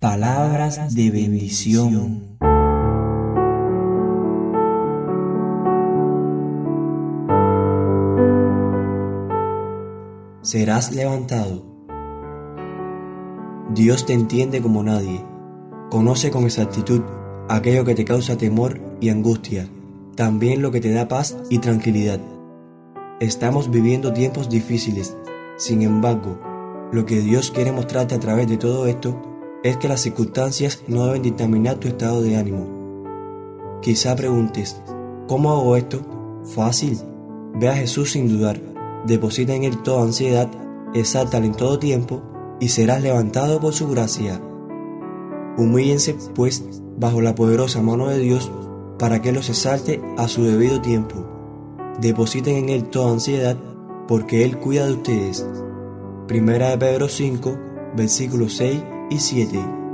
Palabras de bendición. Serás levantado. Dios te entiende como nadie. Conoce con exactitud aquello que te causa temor y angustia, también lo que te da paz y tranquilidad. Estamos viviendo tiempos difíciles, sin embargo, lo que Dios quiere mostrarte a través de todo esto es que las circunstancias no deben dictaminar tu estado de ánimo. Quizá preguntes, ¿cómo hago esto? Fácil. Ve a Jesús sin dudar, deposita en Él toda ansiedad, exáltale en todo tiempo y serás levantado por su gracia. Humíllense, pues, bajo la poderosa mano de Dios para que los exalte a su debido tiempo. Depositen en Él toda ansiedad, porque Él cuida de ustedes. Primera de Pedro 5, versículos 6 y 7